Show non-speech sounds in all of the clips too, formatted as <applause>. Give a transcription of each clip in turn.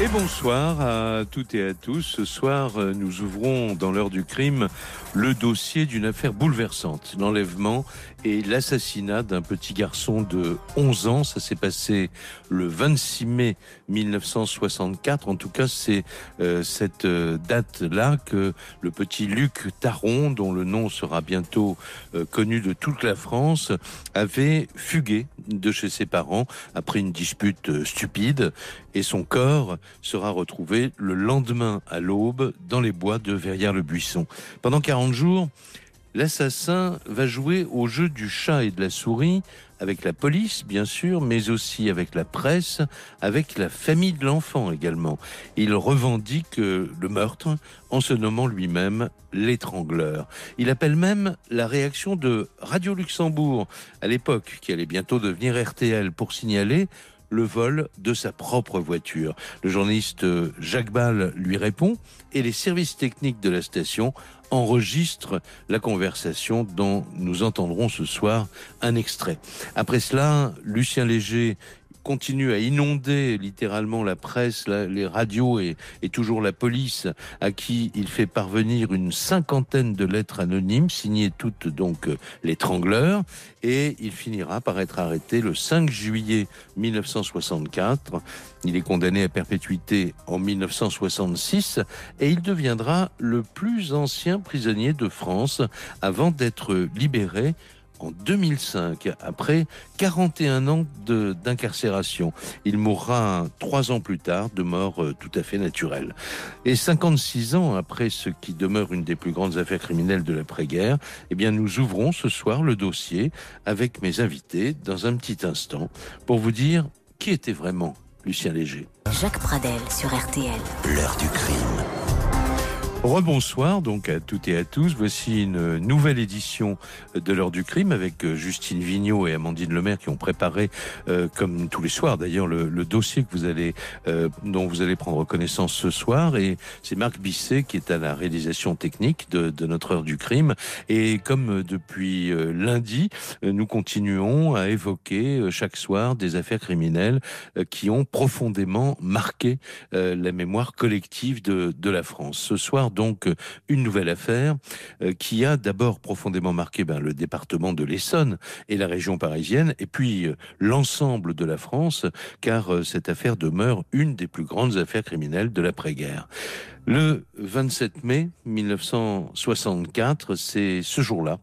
Et bonsoir à toutes et à tous. Ce soir, euh, nous ouvrons dans l'heure du crime le dossier d'une affaire bouleversante, l'enlèvement et l'assassinat d'un petit garçon de 11 ans. Ça s'est passé le 26 mai 1964. En tout cas, c'est euh, cette euh, date-là que le petit Luc Taron, dont le nom sera bientôt connu de toute la France, avait fugué de chez ses parents après une dispute stupide et son corps sera retrouvé le lendemain à l'aube dans les bois de Verrières-le-Buisson. Pendant 40 jours, l'assassin va jouer au jeu du chat et de la souris avec la police, bien sûr, mais aussi avec la presse, avec la famille de l'enfant également. Il revendique le meurtre en se nommant lui-même l'étrangleur. Il appelle même la réaction de Radio Luxembourg, à l'époque, qui allait bientôt devenir RTL, pour signaler le vol de sa propre voiture. Le journaliste Jacques Ball lui répond et les services techniques de la station enregistrent la conversation dont nous entendrons ce soir un extrait. Après cela, Lucien Léger continue à inonder littéralement la presse, les radios et, toujours la police, à qui il fait parvenir une cinquantaine de lettres anonymes, signées toutes donc euh, l'étrangleur, et il finira par être arrêté le 5 juillet 1964. Il est condamné à perpétuité en 1966 et il deviendra le plus ancien prisonnier de France avant d'être libéré en 2005, après 41 ans d'incarcération. Il mourra trois ans plus tard de mort euh, tout à fait naturelle. Et 56 ans après ce qui demeure une des plus grandes affaires criminelles de l'après-guerre, eh bien, nous ouvrons ce soir le dossier avec mes invités dans un petit instant pour vous dire qui était vraiment Lucien Léger. Jacques Pradel sur RTL. L'heure du crime. Rebonsoir donc à toutes et à tous. Voici une nouvelle édition de l'heure du crime avec euh, Justine Vignot et Amandine Lemaire qui ont préparé, euh, comme tous les soirs d'ailleurs, le, dossier que vous allez, euh, dont vous allez prendre connaissance ce soir. Et c'est Marc Bisset qui est à la réalisation technique de, de notre heure du crime. Et comme depuis lundi, nous continuons à évoquer chaque soir des affaires criminelles qui ont profondément marqué la mémoire collective de, de la France. Ce soir, donc euh, une nouvelle affaire euh, qui a d'abord profondément marqué ben, le département de l'Essonne et la région parisienne, et puis euh, l'ensemble de la France, car cette affaire demeure une des plus grandes affaires criminelles de l'après-guerre. Le 27 mai 1964, c'est ce jour-là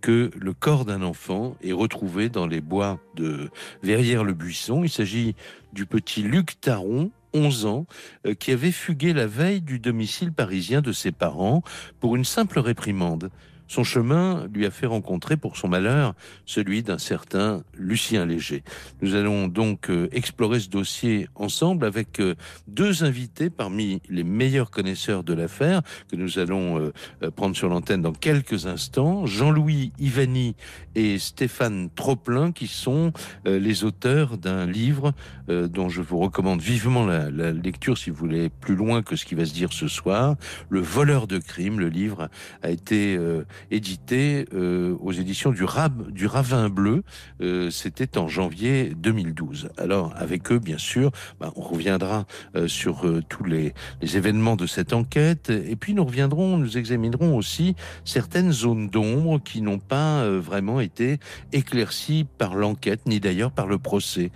que le corps d'un enfant est retrouvé dans les bois de Verrières-le-Buisson. Il s'agit du petit Luc Taron, 11 ans, euh, qui avait fugué la veille du domicile parisien de ses parents pour une simple réprimande. Son chemin lui a fait rencontrer pour son malheur celui d'un certain Lucien Léger. Nous allons donc euh, explorer ce dossier ensemble avec euh, deux invités parmi les meilleurs connaisseurs de l'affaire que nous allons euh, prendre sur l'antenne dans quelques instants. Jean-Louis Ivani et Stéphane Troplin qui sont les auteurs d'un livre dont je vous recommande vivement la, la, lecture si vous voulez plus loin que ce qui va se dire ce soir. Le voleur de crime, le livre a été édité euh, aux éditions du, du Ravin Bleu. Euh, c'était en janvier 2012. Alors, avec eux, bien sûr, bah, on reviendra euh, sur tous les, événements de cette enquête. Et puis, nous reviendrons, nous examinerons aussi certaines zones d'ombre qui n'ont pas vraiment été éclaircies par l'enquête, ni d'ailleurs par le procès.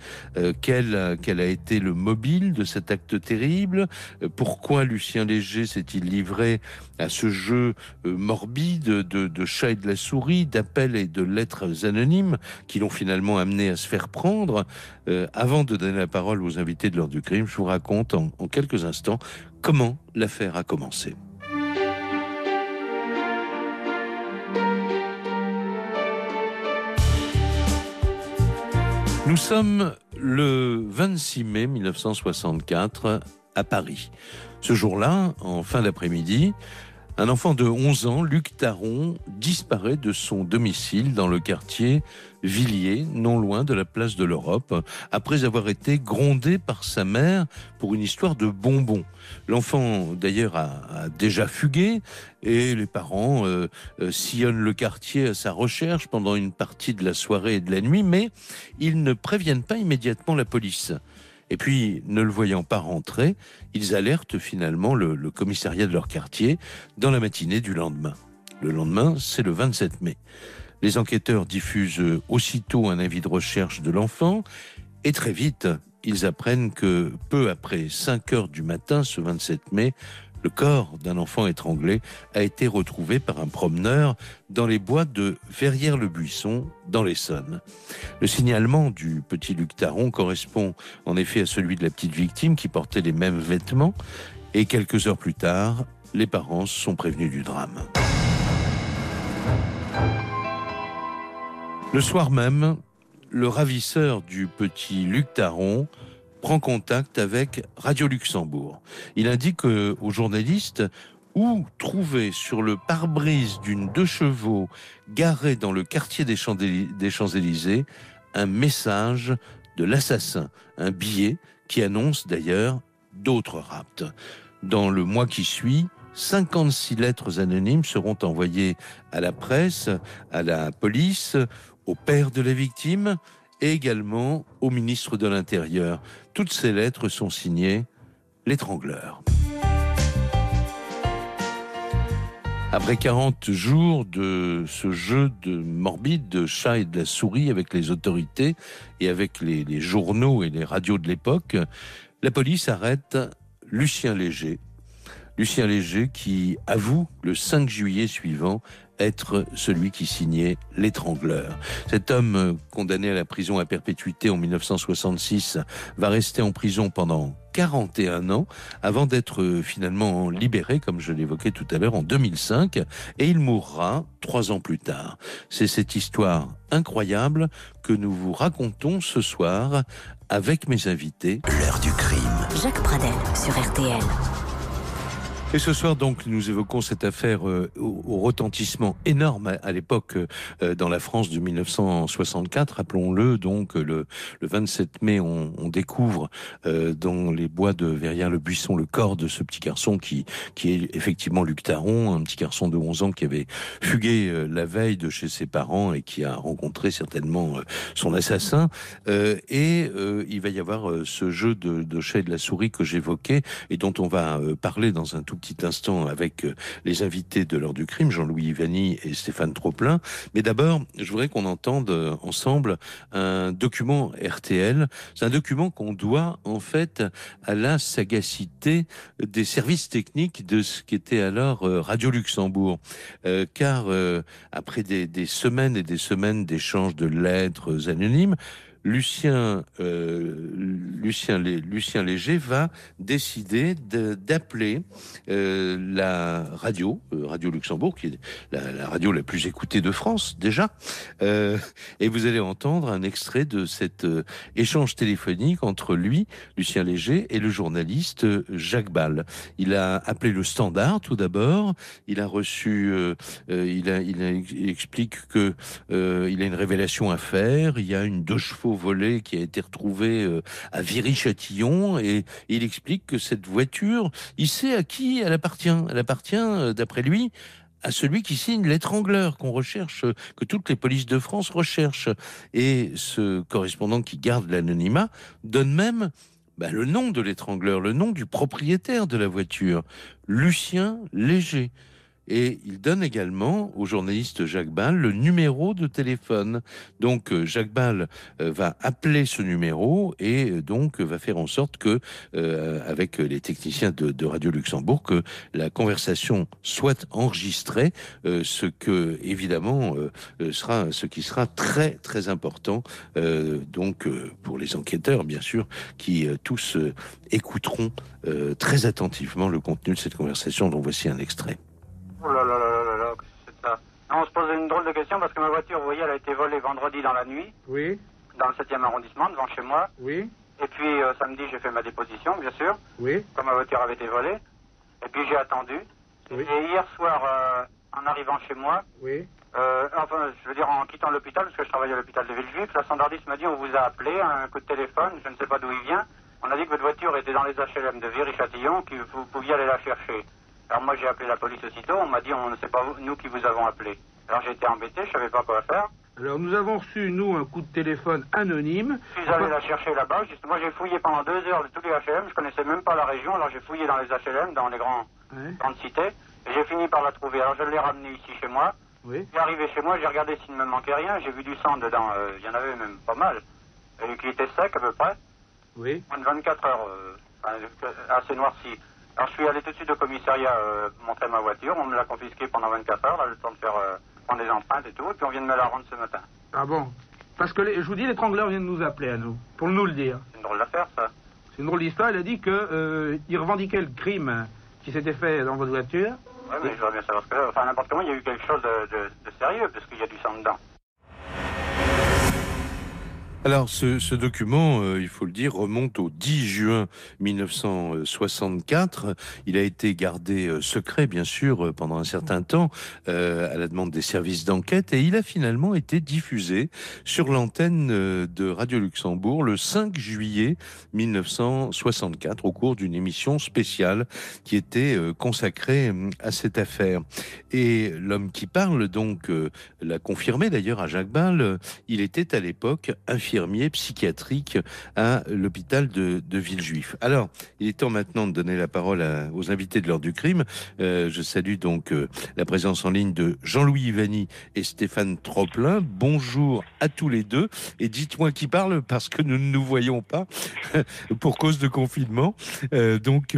quel a été le mobile de cet acte terrible? Pourquoi Lucien Léger s'est-il livré à ce jeu morbide de, chat et de la souris, d'appels et de lettres anonymes qui l'ont finalement amené à se faire prendre. Euh, avant de donner la parole aux invités de l'ordre du crime, je vous raconte en, en quelques instants comment l'affaire a commencé. Nous sommes le 26 mai 1964 à Paris. Ce jour-là, en fin d'après-midi, un enfant de 11 ans, Luc Taron, disparaît de son domicile dans le quartier Villiers, non loin de la place de l'Europe, après avoir été grondé par sa mère pour une histoire de bonbons. L'enfant, d'ailleurs, a, déjà fugué et les parents euh, euh, sillonnent le quartier à sa recherche pendant une partie de la soirée et de la nuit, mais ils ne préviennent pas immédiatement la police. Et puis, ne le voyant pas rentrer, ils alertent finalement le, commissariat de leur quartier dans la matinée du lendemain. Le lendemain, c'est le 27 mai. Les enquêteurs diffusent aussitôt un avis de recherche de l'enfant et très vite, ils apprennent que peu après 5 heures du matin, ce 27 mai, le corps d'un enfant étranglé a été retrouvé par un promeneur dans les bois de Verrières-le-Buisson, dans l'Essonne. Le signalement du petit Luc Taron correspond en effet à celui de la petite victime qui portait les mêmes vêtements, et quelques heures plus tard, les parents sont prévenus du drame. Le soir même, le ravisseur du petit Luc Taron prend contact avec Radio Luxembourg. Il indique aux journalistes où trouver sur le pare-brise d'une deux chevaux garée dans le quartier des Champs-Élysées un message de l'assassin, un billet qui annonce d'ailleurs d'autres rapts. Dans le mois qui suit, 56 lettres anonymes seront envoyées à la presse, à la police, au père de la victime, et également au ministre de l'Intérieur. Toutes ces lettres sont signées l'étrangleur. Après 40 jours de ce jeu de morbide de chat et de la souris avec les autorités et avec les, les journaux et les radios de l'époque, la police arrête Lucien Léger. Lucien Léger qui avoue le 5 juillet suivant être celui qui signait l'étrangleur. Cet homme euh, condamné à la prison à perpétuité en 1966 va rester en prison pendant 41 ans avant d'être euh, finalement libéré, comme je l'évoquais tout à l'heure, en 2005, et il mourra trois ans plus tard. C'est cette histoire incroyable que nous vous racontons ce soir avec mes invités. L'heure du crime. Jacques Pradel sur RTL. Et ce soir, donc, nous évoquons cette affaire euh, au, retentissement énorme à, l'époque euh, dans la France de 1964. Rappelons-le, donc, le, le 27 mai, on, on découvre euh, dans les bois de Verrières-le-Buisson le corps de ce petit garçon qui, qui est effectivement Luc Taron, un petit garçon de 11 ans qui avait fugué la veille de chez ses parents et qui a rencontré certainement son assassin. et il va y avoir ce jeu de, de chat et de la souris que j'évoquais et dont on va parler dans un tout petit instant avec euh, les invités de l'heure du crime, Jean-Louis Ivani et Stéphane Troplin. Mais d'abord, je voudrais qu'on entende euh, ensemble un document RTL. C'est un document qu'on doit en fait à la sagacité des services techniques de ce qui était alors euh, Radio Luxembourg. car après des semaines et des semaines d'échanges de lettres anonymes, Lucien, euh, Lucien, Lucien Léger va décider d'appeler euh, la radio, euh, Radio Luxembourg, qui est la, radio la plus écoutée de France déjà, et vous allez entendre un extrait de cet échange téléphonique entre lui, Lucien Léger, et le journaliste Jacques Ball. Il a appelé le Standard tout d'abord. Il a reçu, il, il, explique que il a une révélation à faire. Il y a une deux chevaux volé qui a été retrouvé euh, à Viry-Châtillon et il explique que cette voiture, il sait à qui elle appartient. Elle appartient, euh, d'après lui, à celui qui signe l'étrangleur qu'on recherche, que toutes les polices de France recherchent. Et ce correspondant qui garde l'anonymat donne même bah, le nom de l'étrangleur, le nom du propriétaire de la voiture, Lucien Léger. Et il donne également au journaliste Jacques Ball le numéro de téléphone. Donc euh, Jacques Ball euh, va appeler ce numéro et euh, donc va faire en sorte que, avec les techniciens de, Radio Luxembourg, que la conversation soit enregistrée, ce que évidemment sera ce qui sera très très important donc pour les enquêteurs bien sûr qui tous écouteront très attentivement le contenu de cette conversation dont voici un extrait. Oh là là là là là, c'est ça. on se pose une drôle de question parce que ma voiture, vous voyez, elle a été volée vendredi dans la nuit. Oui. Dans le 7e arrondissement, devant chez moi. Oui. Et puis euh, samedi, j'ai fait ma déposition, bien sûr, Oui, comme ma voiture avait été volée. Et puis j'ai attendu. Oui. Et hier soir, euh, en arrivant chez moi, oui. euh, enfin, je veux dire en quittant l'hôpital, parce que je travaille à l'hôpital de Villejuif, la standardiste m'a dit on vous a appelé, un coup de téléphone, je ne sais pas d'où il vient. On a dit que votre voiture était dans les HLM de Viry-Châtillon, que vous pouviez aller la chercher. Alors moi j'ai appelé la police aussitôt, on m'a dit on ne sait pas nous qui vous avons appelé. Alors j'ai été embêté, je savais pas quoi faire. Alors nous avons reçu, nous, un coup de téléphone anonyme. Je suis allé la chercher là-bas. Moi, j'ai fouillé pendant deux heures de tous les HLM. Je connaissais même pas la région. Alors, j'ai fouillé dans les HLM, dans les grands, Ouais, grandes cités. Et j'ai fini par la trouver. Alors, je l'ai ramenée ici chez moi. oui. Je suis arrivé chez moi, j'ai regardé s'il ne me manquait rien. J'ai vu du sang dedans. Euh, Il y en avait même pas mal. Et qui était sec à peu près. Oui. Moins de 24 heures. euh, enfin, euh, assez noirci. Alors, je suis allé tout de suite au commissariat euh, montrer ma voiture. On me l'a confisquée pendant 24 heures. Là, le temps de faire euh, prendre des empreintes et tout. Et puis, on vient de me la rendre ce matin. Ah bon? Parce que les- je vous dis, l'étrangleur vient de nous appeler à nous, pour nous le dire. C'est une drôle d'affaire, ça. C'est une drôle d'histoire. Il a dit que euh, il revendiquait le crime qui s'était fait dans votre voiture. Oui, mais je voudrais bien savoir ce que. Enfin, n'importe comment, il y a eu quelque chose de, de- de sérieux, parce qu'il y a du sang dedans. Alors, ce, document, euh, il faut le dire, remonte au 10 juin 1964. Il a été gardé euh, secret, bien sûr, euh, pendant un certain temps, à la demande des services d'enquête, et il a finalement été diffusé sur l'antenne de Radio Luxembourg le 5 juillet 1964, au cours d'une émission spéciale qui était consacrée euh, à cette affaire. Et l'homme qui parle, donc, l'a confirmé d'ailleurs à Jacques Ball, il était à l'époque infirmier psychiatrique à l'hôpital de, Villejuif. Alors, il est temps maintenant de donner la parole aux invités de l'heure du crime. Euh, je salue donc euh, la présence en ligne de Jean-Louis Ivani et Stéphane Troplin. Bonjour à tous les deux. Et dites-moi qui parle parce que nous ne nous voyons pas <laughs> pour cause de confinement. Euh, donc,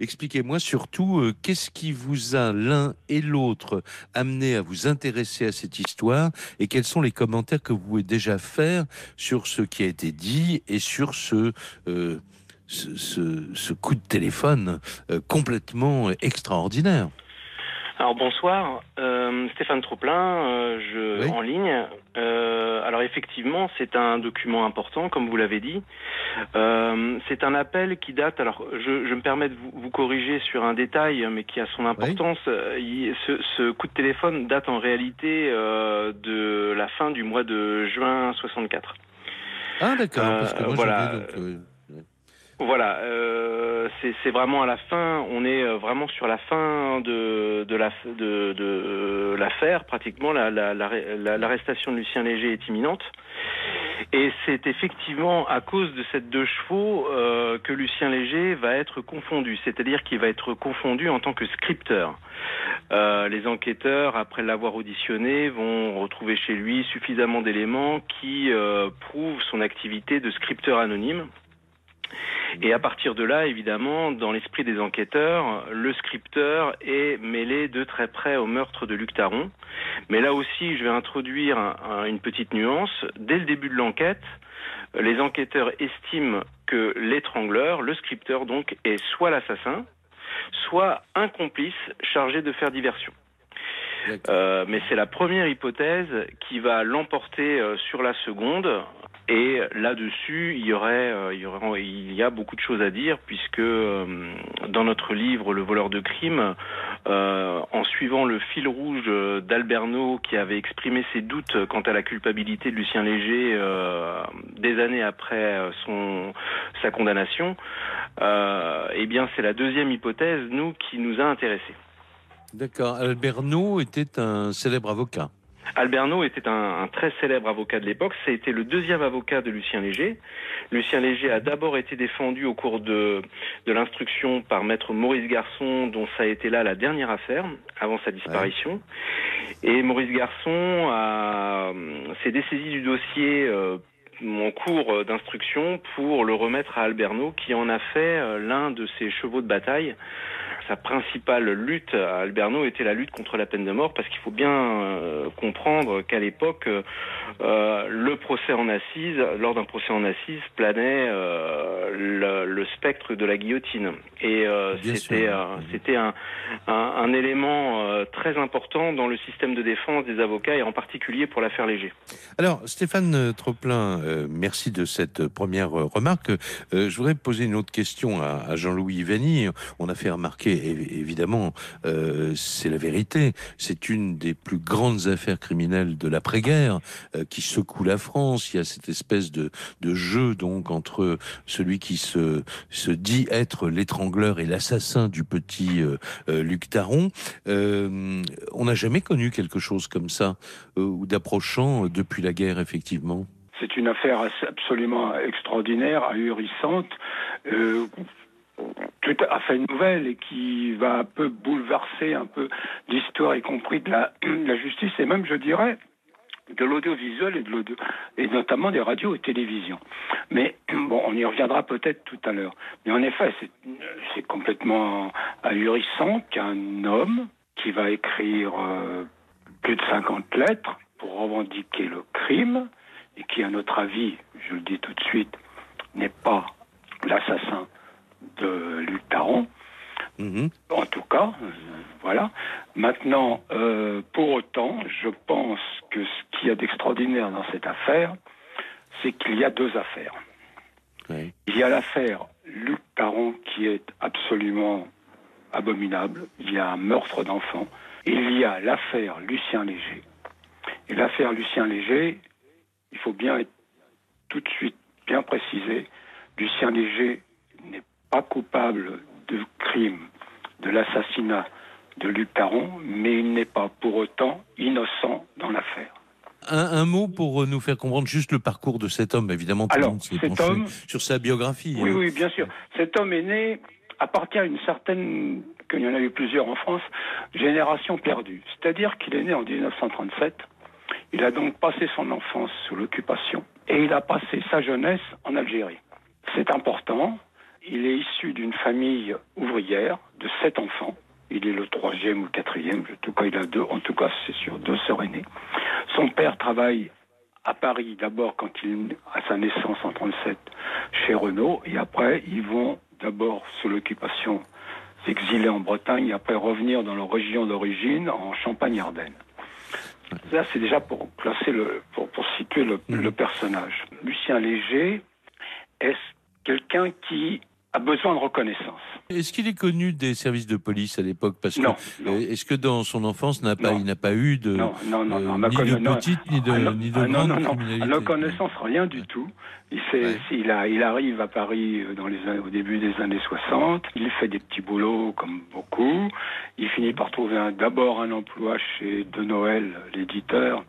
expliquez-moi surtout qu'est-ce qui vous a l'un et l'autre amené à vous intéresser à cette histoire et quels sont les commentaires que vous pouvez déjà faire sur ce qui a été dit et sur ce, euh, ce, ce- ce coup de téléphone euh, complètement extraordinaire. Alors bonsoir, euh, Stéphane Troplin, euh, je Oui. en ligne. Alors effectivement, c'est un document important, comme vous l'avez dit. C'est un appel qui date. Alors, je, je me permets de vous, vous corriger sur un détail, mais qui a son importance. Il- ce, ce coup de téléphone date en réalité de la fin du mois de juin 64. Ah d'accord, Euh, parce que moi voilà. Voilà, euh, c'est vraiment à la fin. On est euh, vraiment sur la fin de de la de, de l'affaire. Pratiquement, la- la- la- la- l'arrestation de Lucien Léger est imminente. Et c'est effectivement à cause de cette deux chevaux euh, que Lucien Léger va être confondu, c'est-à-dire qu'il va être confondu en tant que scripteur. Les enquêteurs, après l'avoir auditionné, vont retrouver chez lui suffisamment d'éléments qui prouvent son activité de scripteur anonyme. Et à partir de là, évidemment, dans l'esprit des enquêteurs, le scripteur est mêlé de très près au meurtre de Luc Taron. Mais là aussi, je vais introduire un- un- une petite nuance. Dès le début de l'enquête, les enquêteurs estiment que l'étrangleur, le scripteur donc, est soit l'assassin, soit un complice chargé de faire diversion. Euh, mais c'est la première hypothèse qui va l'emporter euh, sur la seconde. Et là-dessus, il y aurait, euh, il y aurait, il y a beaucoup de choses à dire puisque euh, dans notre livre Le voleur de crime, euh, en suivant le fil rouge d'Alberno qui avait exprimé ses doutes quant à la culpabilité de Lucien Léger des années après son sa condamnation, eh bien c'est la deuxième hypothèse nous qui nous a intéressés. D'accord. Alberno était un célèbre avocat. Alberno était un, un très célèbre avocat de l'époque. Ça a été le deuxième avocat de Lucien Léger. Lucien Léger a d'abord été défendu au cours de, de l'instruction par maître Maurice Garçon, dont ça a été là la dernière affaire avant sa disparition. Et Maurice Garçon a- s'est dessaisi du dossier euh, en cours d'instruction pour le remettre à Alberno, qui en a fait euh, l'un de ses chevaux de bataille. Sa principale lutte à Alberno était la lutte contre la peine de mort, parce qu'il faut bien euh, comprendre qu'à l'époque, euh, euh, le procès en assise, lors d'un procès en assise, planait euh, le, le spectre de la guillotine. Et euh, c'était euh, c'était un, un, un élément euh, très important dans le système de défense des avocats, et en particulier pour l'affaire Léger. Alors, Stéphane euh, merci de cette première remarque. je voudrais poser une autre question à, Jean-Louis Vanny. On a fait remarquer, évidemment, c'est la vérité, c'est une des plus grandes affaires criminelles de l'après-guerre qui secoue la France. Il y a cette espèce de, de jeu donc entre celui qui se, se dit être l'étrangleur et l'assassin du petit Luc Taron. on n'a jamais connu quelque chose comme ça ou d'approchant depuis la guerre, effectivement. C'est une affaire absolument extraordinaire, ahurissante. Euh, tout à fait nouvelle et qui va un peu bouleverser un peu l'histoire, y compris de la, <clears throat> justice et même, je dirais, de l'audiovisuel et de l'audio, et notamment des radios et télévisions. Mais <clears throat> bon, on y reviendra peut-être tout à l'heure. Mais en effet, c'est complètement ahurissant qu'un homme qui va écrire euh, plus de 50 lettres pour revendiquer le crime et qui, à notre avis, je le dis tout de suite, n'est pas l'assassin de Luc Taron. Mhm. En tout cas, euh, voilà. Maintenant, euh, pour autant, je pense que ce qu'il y a d'extraordinaire dans cette affaire, c'est qu'il y a deux affaires. Il y a l'affaire Luc Taron qui est absolument abominable. Il y a un meurtre d'enfant. Il y a l'affaire Lucien Léger. Et l'affaire Lucien Léger, il faut bien être tout de suite bien précisé, Lucien Léger n'est pas coupable de crime, de l'assassinat de Luc Taron, mais il n'est pas pour autant innocent dans l'affaire. Un, mot pour nous faire comprendre juste le parcours de cet homme, évidemment. Tout Alors, cet homme, sur sa biographie. Oui, hein. oui, bien sûr. Cet homme est né, appartient à une certaine, qu'il y en a eu plusieurs en France, génération perdue. C'est-à-dire qu'il est né en 1937 il a donc passé son enfance sous l'occupation et il a passé sa jeunesse en Algérie. C'est important. Il est issu d'une famille ouvrière de sept enfants. Il est le troisième ou quatrième, en tout cas il a deux, en tout cas c'est sûr, deux sœurs aînées. Son père travaille à Paris d'abord quand il a sa naissance en 37 chez Renault et après ils vont d'abord sous l'occupation s'exiler en Bretagne et après revenir dans leur région d'origine en Champagne-Ardenne. Là, c'est déjà pour classer le, pour, situer le, mhm. le personnage. Lucien Léger est quelqu'un qui a besoin de reconnaissance. Est-ce qu'il est connu des services de police à l'époque? Parce que euh, est-ce que dans son enfance n'a pas, il n'a pas eu de non, non, non, euh, ni de petite ni de ah, ni de ah, grande criminalité. À connaissance, rien du tout. Il, il, a, il arrive à Paris euh, dans les, au début des années 60. Il fait des petits boulots comme beaucoup. Il finit par trouver d'abord un emploi chez De Noël, l'éditeur.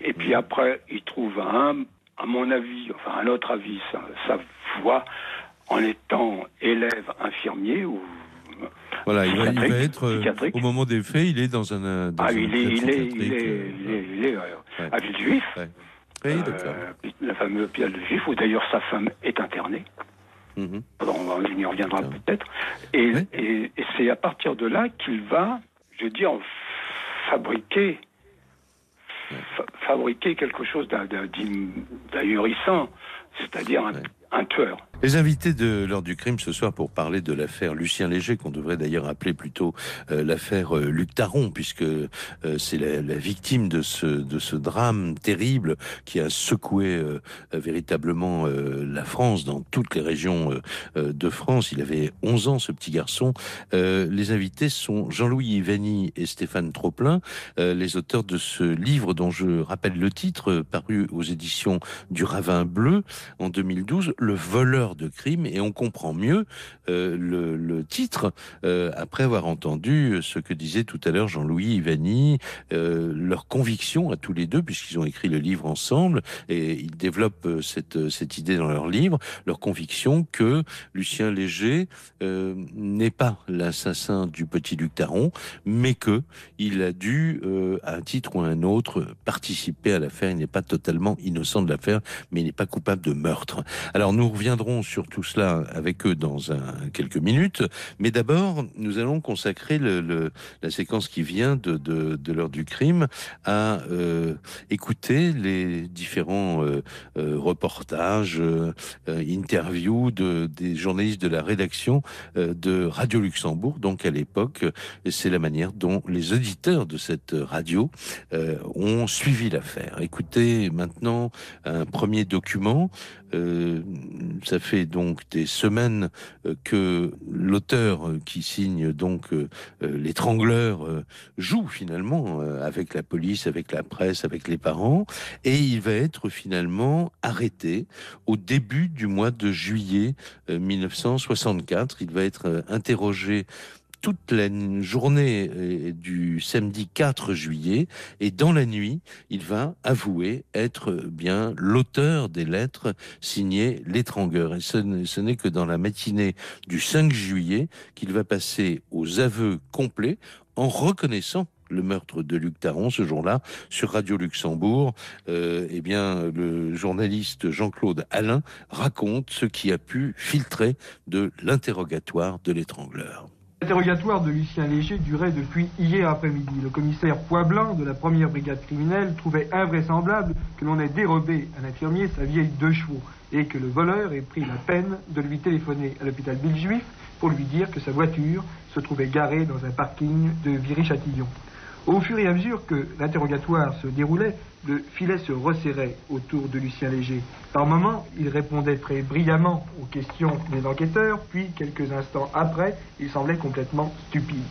Et puis après, il trouve un, à mon avis, enfin un autre avis, sa, sa voie en étant élève infirmier ou voilà, il va, il va être euh, au moment des faits, il est dans un. Dans ah, il, est, il, est, il, est, il est, euh, à Villejuif. Ouais. Oui, euh, la fameuse hôpital de Juif, où d'ailleurs sa femme est internée. Mm on y reviendra peut-être. Et, et, et c'est à partir de là qu'il va, je veux dire, fabriquer fabriquer quelque chose d'ahurissant, c'est-à-dire un, un tueur. Les invités de l'heure du crime ce soir pour parler de l'affaire Lucien Léger, qu'on devrait d'ailleurs appeler plutôt euh, l'affaire euh, Luc Taron, puisque euh, c'est la, victime de ce, de ce drame terrible qui a secoué véritablement la France dans toutes les régions de France. Il avait 11 ans, ce petit garçon. les invités sont Jean-Louis Ivani et Stéphane Troplin, les auteurs de ce livre dont je rappelle le titre, paru aux éditions du Ravin Bleu en 2012, Le voleur de crime et on comprend mieux euh, le, titre euh, après avoir entendu ce que disait tout à l'heure Jean-Louis Ivani, euh, leur conviction à tous les deux, puisqu'ils ont écrit le livre ensemble et ils développent cette, cette idée dans leur livre, leur conviction que Lucien Léger n'est pas l'assassin du petit Luc Taron, mais que il a dû, à un titre ou à un autre, participer à l'affaire. Il n'est pas totalement innocent de l'affaire, mais il n'est pas coupable de meurtre. Alors nous reviendrons sur tout cela avec eux dans quelques minutes. Mais d'abord, nous allons consacrer la séquence qui vient de, de, l'heure du crime à euh, écouter les différents euh, euh, reportages, interviews de, des journalistes de la rédaction de Radio Luxembourg. Donc à l'époque, c'est la manière dont les auditeurs de cette radio ont suivi l'affaire. Écoutez maintenant un premier document euh, ça fait donc des semaines euh, que l'auteur euh, qui signe donc l'étrangleur joue finalement avec la police, avec la presse, avec les parents, et il va être finalement arrêté au début du mois de juillet 1964. Il va être interrogé toute la journée euh, du samedi 4 juillet et dans la nuit, il va avouer être bien l'auteur des lettres signées l'étrangleur. Et ce n'est que dans la matinée du 5 juillet qu'il va passer aux aveux complets en reconnaissant le meurtre de Luc Taron ce jour-là sur Radio Luxembourg. Euh, eh bien, le journaliste Jean-Claude Alain raconte ce qui a pu filtrer de l'interrogatoire de l'étrangleur. L'interrogatoire de Lucien Léger durait depuis hier après-midi. Le commissaire Poiblin de la première brigade criminelle trouvait invraisemblable que l'on ait dérobé à l'infirmier sa vieille deux chevaux et que le voleur ait pris la peine de lui téléphoner à l'hôpital Villejuif pour lui dire que sa voiture se trouvait garée dans un parking de Viry-Châtillon. Au fur et à mesure que l'interrogatoire se déroulait, le filet se resserrait autour de Lucien Léger. Par moments, il répondait très brillamment aux questions des enquêteurs, puis quelques instants après, il semblait complètement stupide.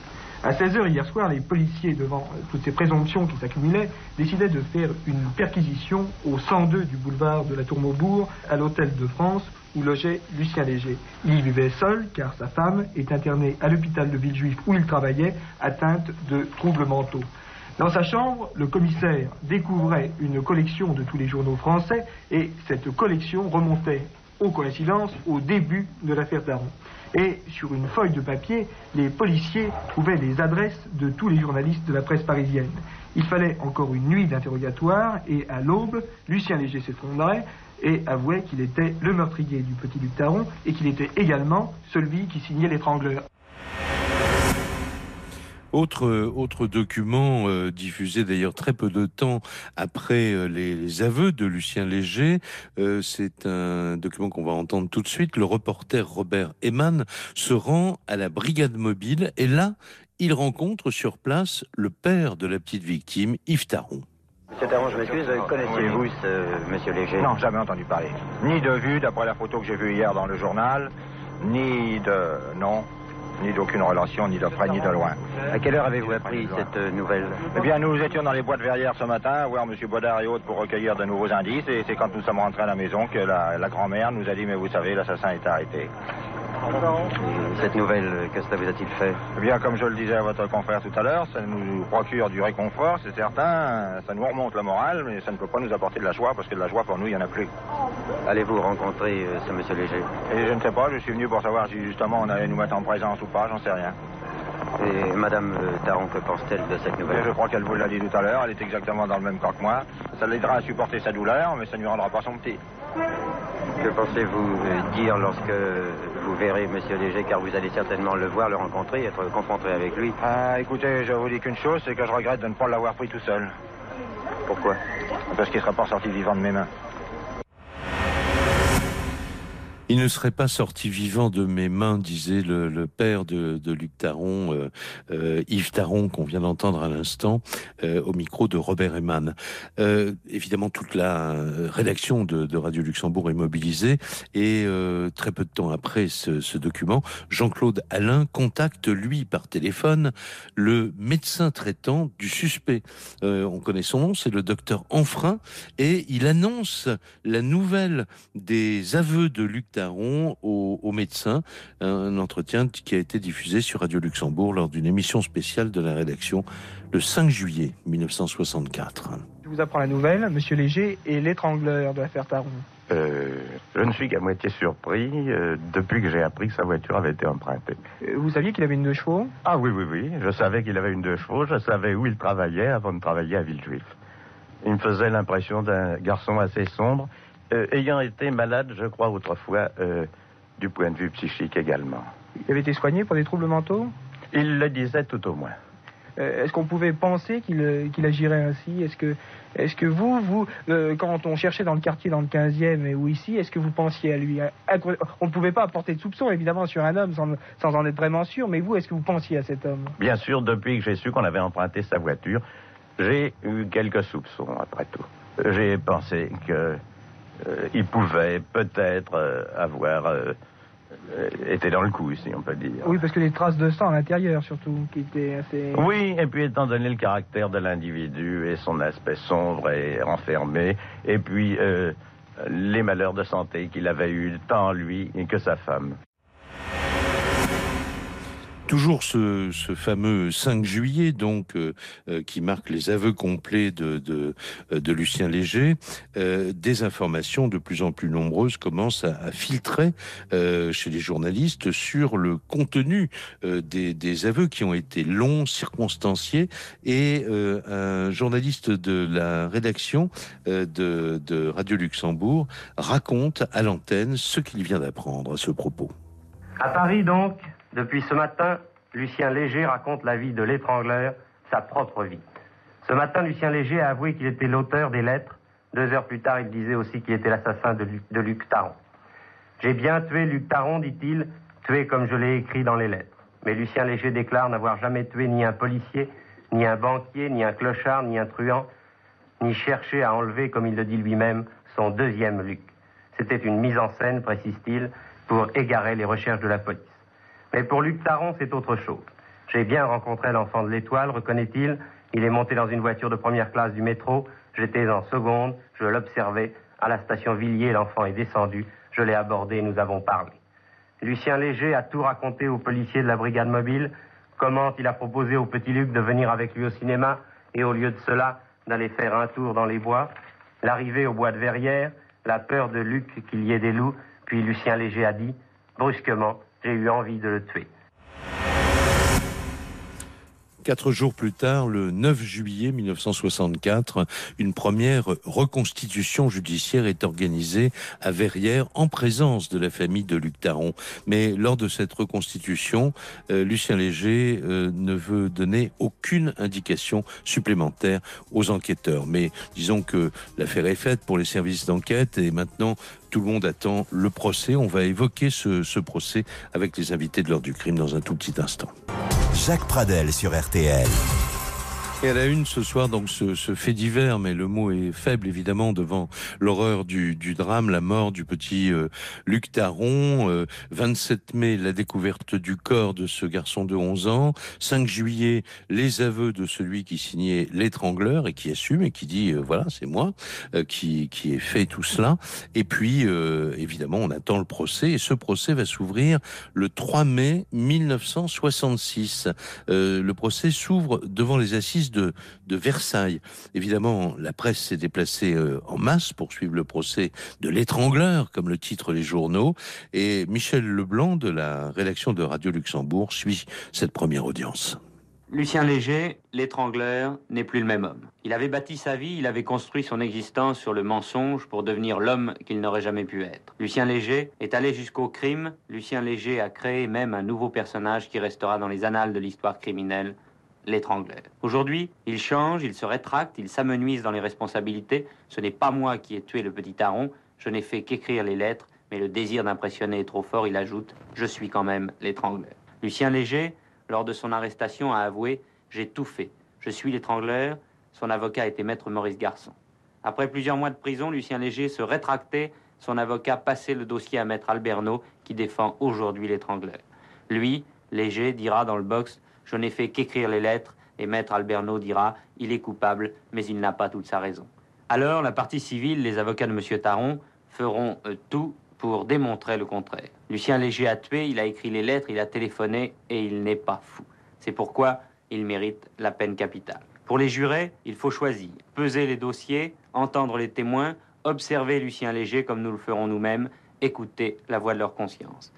À 16 heures hier soir, les policiers, devant toutes ces présomptions qui s'accumulaient, décidaient de faire une perquisition au 102 du boulevard de la Tour Maubourg, à l'Hôtel de France, où logeait Lucien Léger. Il y vivait seul, car sa femme est internée à l'hôpital de Villejuif où il travaillait, atteinte de troubles mentaux. Dans sa chambre, le commissaire découvrait une collection de tous les journaux français et cette collection remontait, aux coïncidences, au début de l'affaire Daron. Et sur une feuille de papier, les policiers trouvaient les adresses de tous les journalistes de la presse parisienne. Il fallait encore une nuit d'interrogatoire et à l'aube, Lucien Léger s'effondrait et avouait qu'il était le meurtrier du petit Luc Taron et qu'il était également celui qui signait l'étrangleur. Autre, autre document euh, diffusé d'ailleurs très peu de temps après euh, les, aveux de Lucien Léger, euh, c'est un document qu'on va entendre tout de suite. Le reporter Robert Eman se rend à la brigade mobile et là, il rencontre sur place le père de la petite victime, Yves Taron. Monsieur Taron, je m'excuse, connaissez-vous ce monsieur Léger? Non, jamais entendu parler. Ni de vue, d'après la photo que j'ai vue hier dans le journal, ni de... non, ni d'aucune relation, ni de près, ni de loin. À quelle heure avez-vous appris cette euh, nouvelle Eh bien, nous étions dans les boîtes verrières ce matin, voir M. Baudard et autres pour recueillir de nouveaux indices, et c'est quand nous sommes rentrés à la maison que la, la grand-mère nous a dit, mais vous savez, l'assassin est arrêté. Cette nouvelle, qu'est-ce que vous a-t-il fait? Eh bien, comme je le disais à votre confrère tout à l'heure, ça nous procure du réconfort, c'est certain. Ça nous remonte le moral, mais ça ne peut pas nous apporter de la joie, parce que de la joie, pour nous, il n'y en a plus. Allez-vous rencontrer euh, ce monsieur Léger? Et je ne sais pas, je suis venu pour savoir si justement on allait nous mettre en présence ou pas, j'en sais rien. Et Madame euh, Taron, que pense-t-elle de cette nouvelle? Je crois qu'elle vous l'a dit tout à l'heure, elle est exactement dans le même cas que moi. Ça l'aidera à supporter sa douleur, mais ça ne lui rendra pas son petit. Que pensez-vous euh, dire lorsque vous verrez Monsieur Léger, car vous allez certainement le voir, le rencontrer, être confronté avec lui? Ah, écoutez, je vous dis qu'une chose, c'est que je regrette de ne pas l'avoir pris tout seul. Pourquoi? Parce qu'il ne sera pas sorti vivant de mes mains. Il ne serait pas sorti vivant de mes mains, disait le, père de, Luc Taron, euh, euh, Yves Taron, qu'on vient d'entendre à l'instant, euh, au micro de Robert Eman. évidemment, toute la rédaction de, Radio Luxembourg est mobilisée et très peu de temps après ce, document, Jean-Claude Alain contacte, lui, par téléphone, le médecin traitant du suspect. on connaît son nom, c'est le docteur Enfrein, et il annonce la nouvelle des aveux de Luc Taron au, médecin, un entretien qui a été diffusé sur Radio Luxembourg lors d'une émission spéciale de la rédaction le 5 juillet 1964. Je vous apprends la nouvelle, Monsieur Léger est l'étrangleur de l'affaire Taron. Euh, je ne suis qu'à moitié surpris euh, depuis que j'ai appris que sa voiture avait été empruntée. Euh, vous saviez qu'il avait une deux chevaux? Ah oui, oui, oui. Je savais qu'il avait une deux chevaux. Je savais où il travaillait avant de travailler à Villejuif. Il me faisait l'impression d'un garçon assez sombre euh, ayant été malade, je crois, autrefois, euh, du point de vue psychique également. Il avait été soigné pour des troubles mentaux? Il le disait tout au moins. Euh, est-ce qu'on pouvait penser qu'il qu'il agirait ainsi? Est-ce que, est que vous, vous euh, quand on cherchait dans le quartier, dans le 15e et ou ici, est-ce que vous pensiez à lui? On ne pouvait pas apporter de soupçon, évidemment, sur un homme sans, sans en être vraiment sûr, mais vous, est-ce que vous pensiez à cet homme? Bien sûr, depuis que j'ai su qu'on avait emprunté sa voiture, j'ai eu quelques soupçons, après tout. J'ai pensé que il pouvait peut-être avoir euh, était dans le coup, si on peut dire. Oui, parce que les traces de sang à l'intérieur, surtout, qui étaient assez... Oui, et puis étant donné le caractère de l'individu et son aspect sombre et renfermé, et puis euh, les malheurs de santé qu'il avait eu tant lui que sa femme. Toujours ce, fameux 5 juillet, donc, euh, euh, qui marque les aveux complets de, euh, Lucien Léger, des informations de plus en plus nombreuses commencent à, filtrer chez les journalistes sur le contenu des, aveux qui ont été longs, circonstanciés, et un journaliste de la rédaction de, de Radio Luxembourg raconte à l'antenne ce qu'il vient d'apprendre à ce propos. À Paris, donc, depuis ce matin, Lucien Léger raconte la vie de l'étrangleur, sa propre vie. Ce matin, Lucien Léger a avoué qu'il était l'auteur des lettres. Deux heures plus tard, il disait aussi qu'il était l'assassin de, Luc, Taron. J'ai bien tué Luc Taron, dit-il, tué comme je l'ai écrit dans les lettres. Mais Lucien Léger déclare n'avoir jamais tué ni un policier, ni un banquier, ni un clochard, ni un truand, ni cherché à enlever, comme il le dit lui-même, son deuxième Luc. C'était une mise en scène, précise-t-il, pour égarer les recherches de la police. Mais pour Luc Taron, c'est autre chose. J'ai bien rencontré l'enfant de l'étoile, reconnaît-il. Il est monté dans une voiture de première classe du métro. J'étais en seconde, je l'observais. À la station Villiers, l'enfant est descendu. Je l'ai abordé et nous avons parlé. Lucien Léger a tout raconté aux policiers de la brigade mobile. Comment il a proposé au petit Luc de venir avec lui au cinéma et au lieu de cela, d'aller faire un tour dans les bois. L'arrivée au bois de Verrières, la peur de Luc qu'il y ait des loups. Puis Lucien Léger a dit, brusquement, j'ai eu envie de le tuer. Quatre jours plus tard, le 9 juillet 1964, une première reconstitution judiciaire est organisée à Verrières en présence de la famille de Luc Taron. Mais lors de cette reconstitution, euh, Lucien Léger euh, ne veut donner aucune indication supplémentaire aux enquêteurs. Mais disons que l'affaire est faite pour les services d'enquête et maintenant tout le monde attend le procès. On va évoquer ce, ce procès avec les invités de l'heure du crime dans un tout petit instant. Jacques Pradel sur RTL. Et à la une ce soir, donc ce, fait divers, mais le mot est faible évidemment devant l'horreur du, drame, la mort du petit euh, Luc Taron. 27 euh, mai, la découverte du corps de ce garçon de 11 ans. 5 juillet, les aveux de celui qui signait l'étrangleur et qui assume et qui dit euh, voilà c'est moi qui qui ai fait tout cela. Et puis évidemment on attend le procès et ce procès va s'ouvrir le 3 mai 1966. le procès s'ouvre devant les assises de, Versailles. Évidemment, la presse s'est déplacée euh, en masse pour suivre le procès de l'étrangleur, comme le titre les journaux. Et Michel Leblanc, de la rédaction de Radio Luxembourg, suit cette première audience. Lucien Léger, l'étrangleur, n'est plus le même homme. Il avait bâti sa vie, il avait construit son existence sur le mensonge pour devenir l'homme qu'il n'aurait jamais pu être. Lucien Léger est allé jusqu'au crime. Lucien Léger a créé même un nouveau personnage qui restera dans les annales de l'histoire criminelle, l'étrangleur. Aujourd'hui, il change, il se rétracte, il s'amenuise dans les responsabilités. Ce n'est pas moi qui ai tué le petit Taron, je n'ai fait qu'écrire les lettres, mais le désir d'impressionner est trop fort, il ajoute Je suis quand même l'étrangleur. Lucien Léger, lors de son arrestation, a avoué J'ai tout fait. Je suis l'étrangleur. Son avocat était maître Maurice Garçon. Après plusieurs mois de prison, Lucien Léger se rétractait. Son avocat passait le dossier à maître Alberno, qui défend aujourd'hui l'étrangleur. Lui, Léger, dira dans le box je n'ai fait qu'écrire les lettres et maître Alberno dira il est coupable, mais il n'a pas toute sa raison. Alors, la partie civile, les avocats de M. Taron, feront euh, tout pour démontrer le contraire. Lucien Léger a tué, il a écrit les lettres, il a téléphoné et il n'est pas fou. C'est pourquoi il mérite la peine capitale. Pour les jurés, il faut choisir, peser les dossiers, entendre les témoins, observer Lucien Léger comme nous le ferons nous-mêmes, écouter la voix de leur conscience.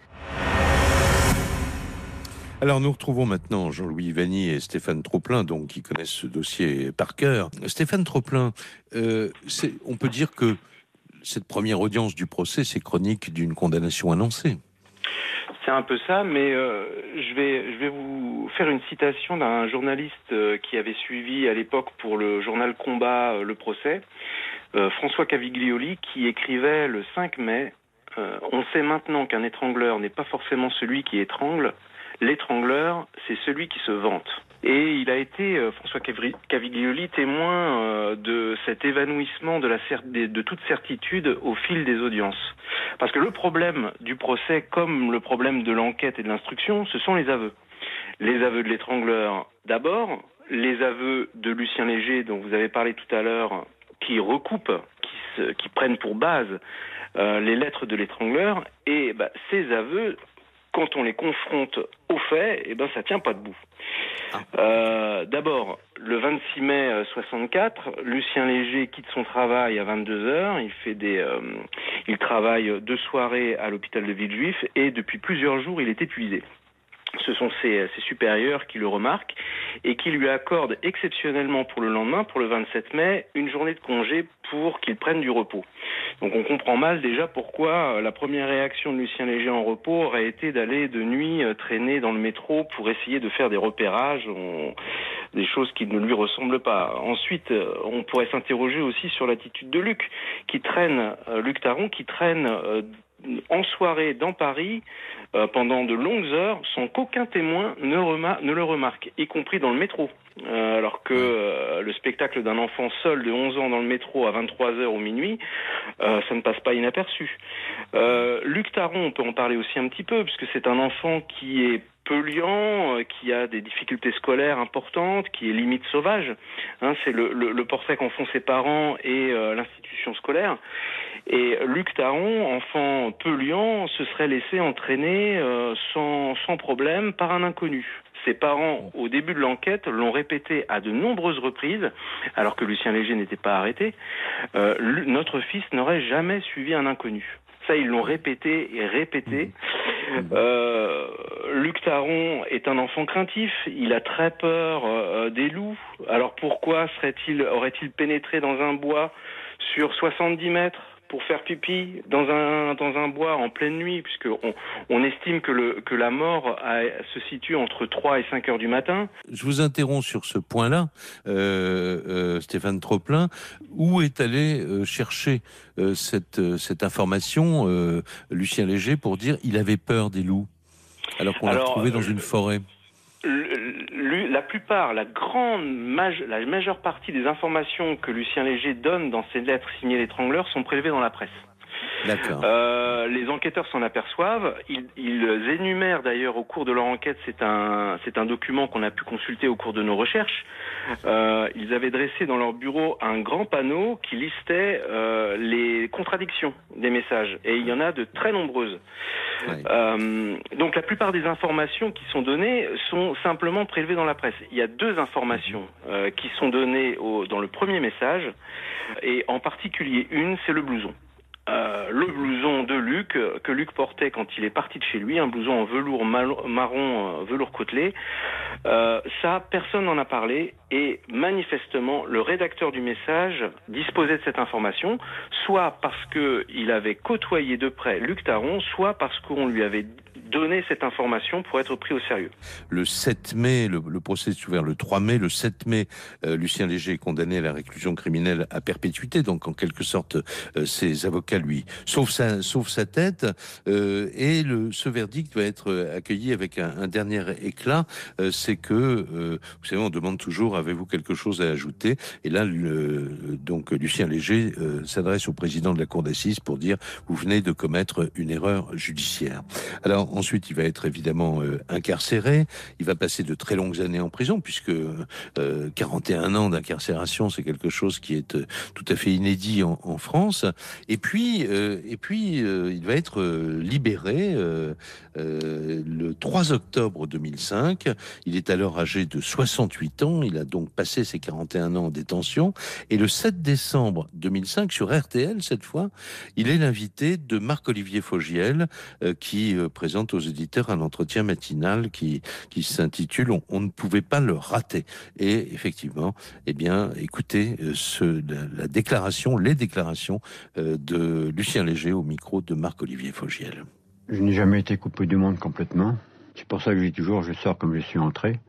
Alors nous retrouvons maintenant Jean-Louis Vanny et Stéphane Troplin, donc qui connaissent ce dossier par cœur. Stéphane Troplin, euh, on peut dire que cette première audience du procès, c'est chronique d'une condamnation annoncée. C'est un peu ça, mais euh, je, vais, je vais vous faire une citation d'un journaliste euh, qui avait suivi à l'époque pour le journal Combat le procès, François Caviglioli, qui écrivait le 5 mai On sait maintenant qu'un étrangleur n'est pas forcément celui qui étrangle, l'étrangleur, c'est celui qui se vante. Et il a été, euh, François Caviglioli, témoin euh, de cet évanouissement de, la de toute certitude au fil des audiences. Parce que le problème du procès, comme le problème de l'enquête et de l'instruction, ce sont les aveux. Les aveux de l'étrangleur d'abord, les aveux de Lucien Léger, dont vous avez parlé tout à l'heure, qui recoupent, qui, prennent pour base euh, les lettres de l'étrangleur, et bah, ces aveux quand on les confronte aux faits, eh ben ça tient pas debout. Ah. Euh, D'abord, le 26 mai 64, euh, Lucien Léger quitte son travail à 22 heures. Il fait des, euh, il travaille deux soirées à l'hôpital de Villejuif et depuis plusieurs jours, il est épuisé ce sont ses, supérieurs qui le remarquent et qui lui accordent exceptionnellement pour le lendemain, pour le 27 mai, une journée de congé pour qu'il prenne du repos. Donc on comprend mal déjà pourquoi la première réaction de Lucien Léger en repos aurait été d'aller de nuit euh, traîner dans le métro pour essayer de faire des repérages, des choses qui ne lui ressemblent pas. Ensuite, euh, on pourrait s'interroger aussi sur l'attitude de Luc, qui traîne, euh, Luc Taron, qui traîne en soirée dans Paris euh, pendant de longues heures sans qu'aucun témoin ne, le remarque, y compris dans le métro. Euh, alors que euh, le spectacle d'un enfant seul de 11 ans dans le métro à 23h ou minuit, ça ne passe pas inaperçu. Luc Taron, on peut en parler aussi un petit peu, puisque c'est un enfant qui est polluant, qui a des difficultés scolaires importantes, qui est limite sauvage. Hein, c'est le, le, le, portrait qu'en font ses parents et l'institution scolaire. Et Luc Taron, enfant polluant, se serait laissé entraîner euh, sans, sans problème par un inconnu. Ses parents, au début de l'enquête, l'ont répété à de nombreuses reprises, alors que Lucien Léger n'était pas arrêté, euh, notre fils n'aurait jamais suivi un inconnu. Ça, ils l'ont répété et répété. Euh, Luc Taron est un enfant craintif. Il a très peur euh, des loups. Alors pourquoi serait-il, aurait-il pénétré dans un bois sur 70 mètres? Pour faire pipi dans un, dans un bois en pleine nuit, puisque on, estime que, le, que la mort se situe entre 3 et 5 heures du matin. Je vous interromps sur ce point-là, euh, euh, Stéphane Troplin. Où est allé euh, chercher cette, cette information, Lucien Léger, pour dire il avait peur des loups, alors qu'on l'a trouvé dans une forêt? La plupart, la grande, la majeure partie des informations que Lucien Léger donne dans ses lettres signées l'étrangleur sont prélevées dans la presse. Euh, les enquêteurs s'en aperçoivent. Ils, ils, énumèrent d'ailleurs au cours de leur enquête. C'est un, c'est un document qu'on a pu consulter au cours de nos recherches. Euh, ils avaient dressé dans leur bureau un grand panneau qui listait euh, les contradictions des messages, et il y en a de très nombreuses. Euh, donc la plupart des informations qui sont données sont simplement prélevées dans la presse. Il y a deux informations euh, qui sont données au, dans le premier message, et en particulier une, c'est le blouson. Euh, le blouson de Luc euh, que Luc portait quand il est parti de chez lui, un blouson en velours marron, euh, velours côtelé. ça, personne n'en a parlé et manifestement, le rédacteur du message disposait de cette information, soit parce qu'il avait côtoyé de près Luc Taron, soit parce qu'on lui avait donner cette information pour être pris au sérieux. Le 7 mai, le, procès est ouvert le 3 mai. Le 7 mai, Lucien Léger est condamné à la réclusion criminelle à perpétuité. Donc, en quelque sorte, ses avocats lui sauf sa, tête. Euh, et ce verdict va être accueilli avec un, dernier éclat. C'est que, vous savez, on demande toujours avez-vous quelque chose à ajouter? Et là, donc Lucien Léger s'adresse au président de la cour d'assises pour dire vous venez de commettre une erreur judiciaire. Alors ensuite, il va être évidemment euh, incarcéré. Il va passer de très longues années en prison, puisque 41 euh, ans d'incarcération, c'est quelque chose qui est euh, tout à fait inédit en, France. Et puis, et puis, il va être libéré le 3 octobre 2005. Il est alors âgé de 68 ans. Il a donc passé ses 41 ans en détention. Et le 7 décembre 2005, sur RTL cette fois, il est l'invité de Marc-Olivier Fogiel, qui présente aux éditeurs un entretien matinal qui, qui s'intitule on, ne pouvait pas le rater. Et effectivement, eh bien, écoutez euh, la, déclaration, les déclarations euh, Lucien Léger au micro de Marc-Olivier Fogiel. Je n'ai jamais été coupé du monde complètement. C'est pour ça que j'ai toujours, je sors comme je suis entré.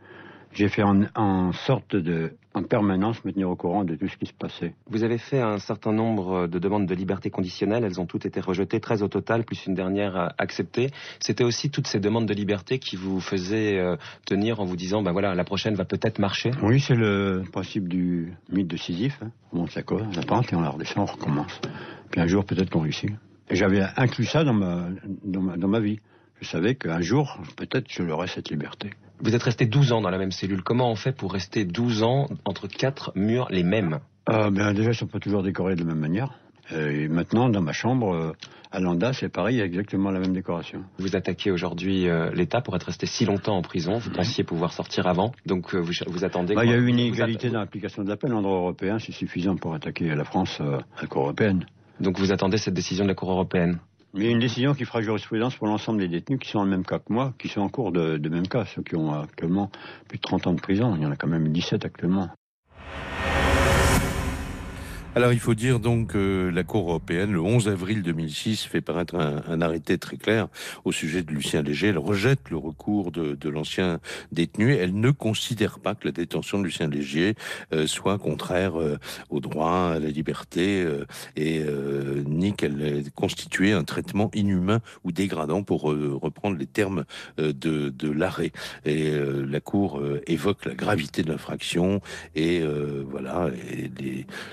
J'ai fait en, en, sorte de, en permanence, me tenir au courant de tout ce qui se passait. Vous avez fait un certain nombre de demandes de liberté conditionnelle. Elles ont toutes été rejetées, 13 au total, plus une dernière acceptée. C'était aussi toutes ces demandes de liberté qui vous faisaient euh, tenir en vous disant, ben voilà, la prochaine va peut-être marcher. Oui, c'est le principe du mythe de Sisyphe. Hein. On monte la, corde, la pente et on la redescend, on recommence. Puis un jour, peut-être qu'on réussit. Et j'avais inclus ça dans ma, dans ma, dans ma vie. Je savais qu'un jour, peut-être, je l'aurais cette liberté. Vous êtes resté 12 ans dans la même cellule. Comment on fait pour rester 12 ans entre quatre murs les mêmes? Euh, ben Déjà, ils ne sont pas toujours décorés de la même manière. Et maintenant, dans ma chambre, euh, à Landa, c'est pareil, il y a exactement la même décoration. Vous attaquez aujourd'hui euh, l'État pour être resté si longtemps en prison. Vous pensiez pouvoir sortir avant, donc euh, vous, vous, attendez. Bah, il y a une inégalité dans l'application de la peine. En droit européen, c'est suffisant pour attaquer la France à la Cour européenne. Donc vous attendez cette décision de la Cour européenne mais une décision qui fera jurisprudence pour l'ensemble des détenus qui sont dans le même cas que moi, qui sont en cours de, de même cas, ceux qui ont actuellement plus de 30 ans de prison. Il y en a quand même 17 actuellement. Alors il faut dire donc que la Cour européenne, le 11 avril 2006, fait paraître un, arrêté très clair au sujet de Lucien Léger. Elle rejette le recours de, l'ancien détenu. Elle ne considère pas que la détention de Lucien Léger euh, soit contraire euh, au droit à la liberté euh, et ni qu'elle ait un traitement inhumain ou dégradant pour reprendre les termes de, l'arrêt. Et la Cour évoque la gravité de l'infraction et voilà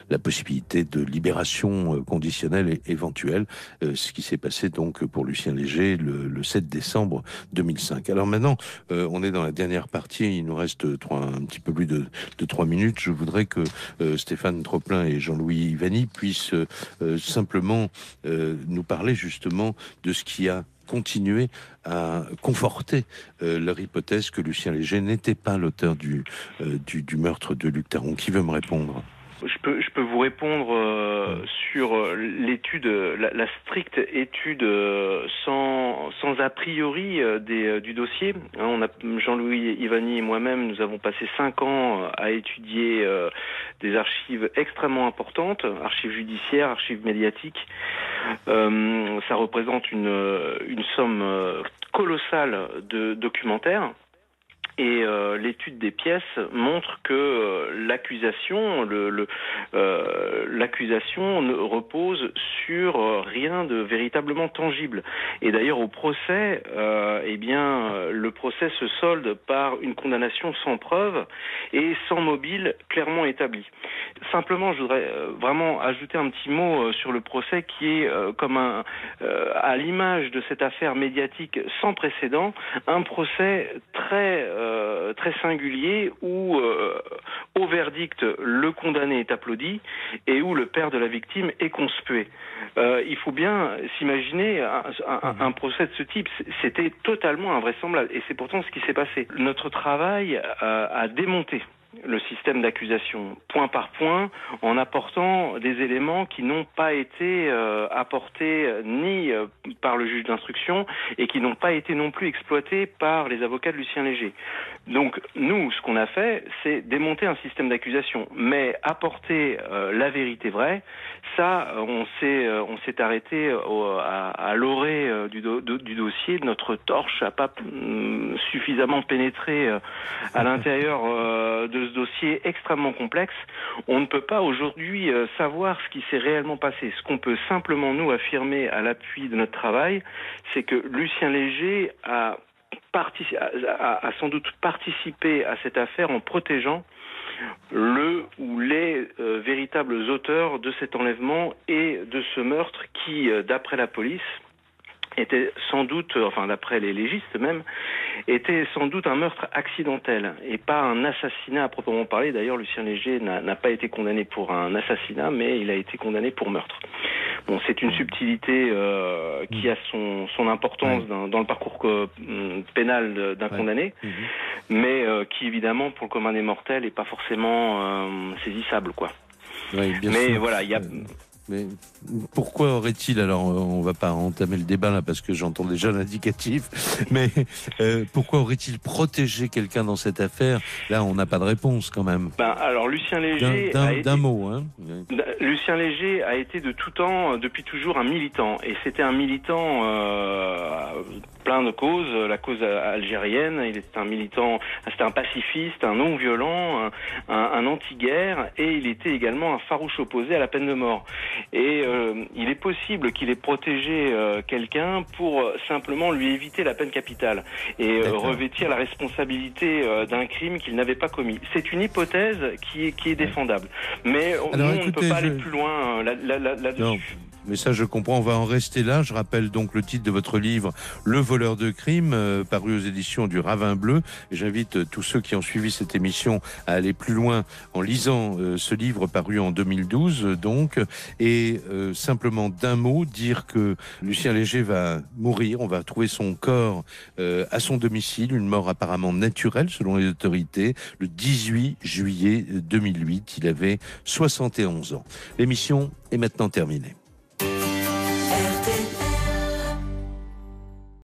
la possibilité de libération conditionnelle éventuelle, ce qui s'est passé donc pour Lucien Léger le, le 7 décembre 2005. Alors maintenant, euh, on est dans la dernière partie, il nous reste trois, un petit peu plus de, de trois minutes. Je voudrais que euh, Stéphane Troplin et Jean-Louis Ivani puissent euh, simplement nous parler justement de ce qui a continué à conforter euh, leur hypothèse que Lucien Léger n'était pas l'auteur du, euh, du, du meurtre de Luc Taron. Qui veut me répondre? Je peux, je peux vous répondre euh, sur l'étude, la, la, stricte étude euh, sans, sans a priori euh, des, du dossier. Hein, on a Jean-Louis Ivani et moi-même, nous avons passé cinq ans à étudier des archives extrêmement importantes, archives judiciaires, archives médiatiques. ça représente une, une somme colossale de documentaires. Et euh, l'étude des pièces montre que euh, l'accusation, le, euh, repose sur rien de véritablement tangible. Et d'ailleurs au procès, eh bien le procès se solde par une condamnation sans preuve et sans mobile clairement établi. Simplement, je voudrais vraiment ajouter un petit mot sur le procès qui est comme un, à l'image de cette affaire médiatique sans précédent, un procès très euh, très singulier où, euh, au verdict, le condamné est applaudi et où le père de la victime est conspué. Euh, il faut bien s'imaginer un, un, un, procès de ce type. C'était totalement invraisemblable et c'est pourtant ce qui s'est passé. Notre travail a démonté le système d'accusation point par point en apportant des éléments qui n'ont pas été euh, apportés ni euh, par le juge d'instruction et qui n'ont pas été non plus exploités par les avocats de Lucien Léger. Donc nous, ce qu'on a fait, c'est démonter un système d'accusation, mais apporter euh, la vérité vraie, ça, on s'est on s'est arrêté au, à, à l'orée du, do, du, dossier. Notre torche n'a pas mm, suffisamment pénétré à l'intérieur de ce dossier extrêmement complexe. On ne peut pas aujourd'hui euh, savoir ce qui s'est réellement passé. Ce qu'on peut simplement nous affirmer à l'appui de notre travail, c'est que Lucien Léger a, sans doute participé à cette affaire en protégeant le ou les euh, véritables auteurs de cet enlèvement et de ce meurtre qui, euh, d'après la police, était sans doute, enfin d'après les légistes même, était sans doute un meurtre accidentel et pas un assassinat à proprement parler. D'ailleurs, Lucien Léger n'a pas été condamné pour un assassinat, mais il a été condamné pour meurtre. Bon, c'est une subtilité euh, qui a son, son importance dans, dans, le parcours euh, pénal d'un condamné, mmh. mais euh, qui évidemment pour le commun des mortels est pas forcément euh, saisissable, quoi. Oui, bien mais sûr. voilà, il y a Mais pourquoi aurait-il, alors on va pas entamer le débat là parce que j'entends déjà l'indicatif, mais euh, pourquoi aurait-il protégé quelqu'un dans cette affaire? Là, on n'a pas de réponse quand même. Ben, alors Lucien Léger, D'un- été- mot, hein. Lucien Léger a été de tout temps, euh, depuis toujours, un militant. Et c'était un militant euh, plein de causes. La cause algérienne, il était un militant, c'était un pacifiste, un non-violent, un, un- un anti-guerre, et il était également un farouche opposé à la peine de mort. Et euh, il est possible qu'il ait protégé euh, quelqu'un pour euh, simplement lui éviter la peine capitale et euh, revêtir la responsabilité euh, d'un crime qu'il n'avait pas commis. C'est une hypothèse qui est, qui est défendable. Mais on- Alors, nous, on ne peut pas aller plus loin euh, là- là- là-dessus. Mais ça je comprends, on va en rester là. Je rappelle donc le titre de votre livre, Le voleur de crime, euh, paru aux éditions du Ravin Bleu. J'invite euh, tous ceux qui ont suivi cette émission à aller plus loin en lisant euh, ce livre paru en 2012 euh, donc. Et simplement d'un mot, dire que Lucien Léger va mourir, on va trouver son corps à son domicile, une mort apparemment naturelle selon les autorités, le 18 juillet 2008. Il avait 71 ans. L'émission est maintenant terminée.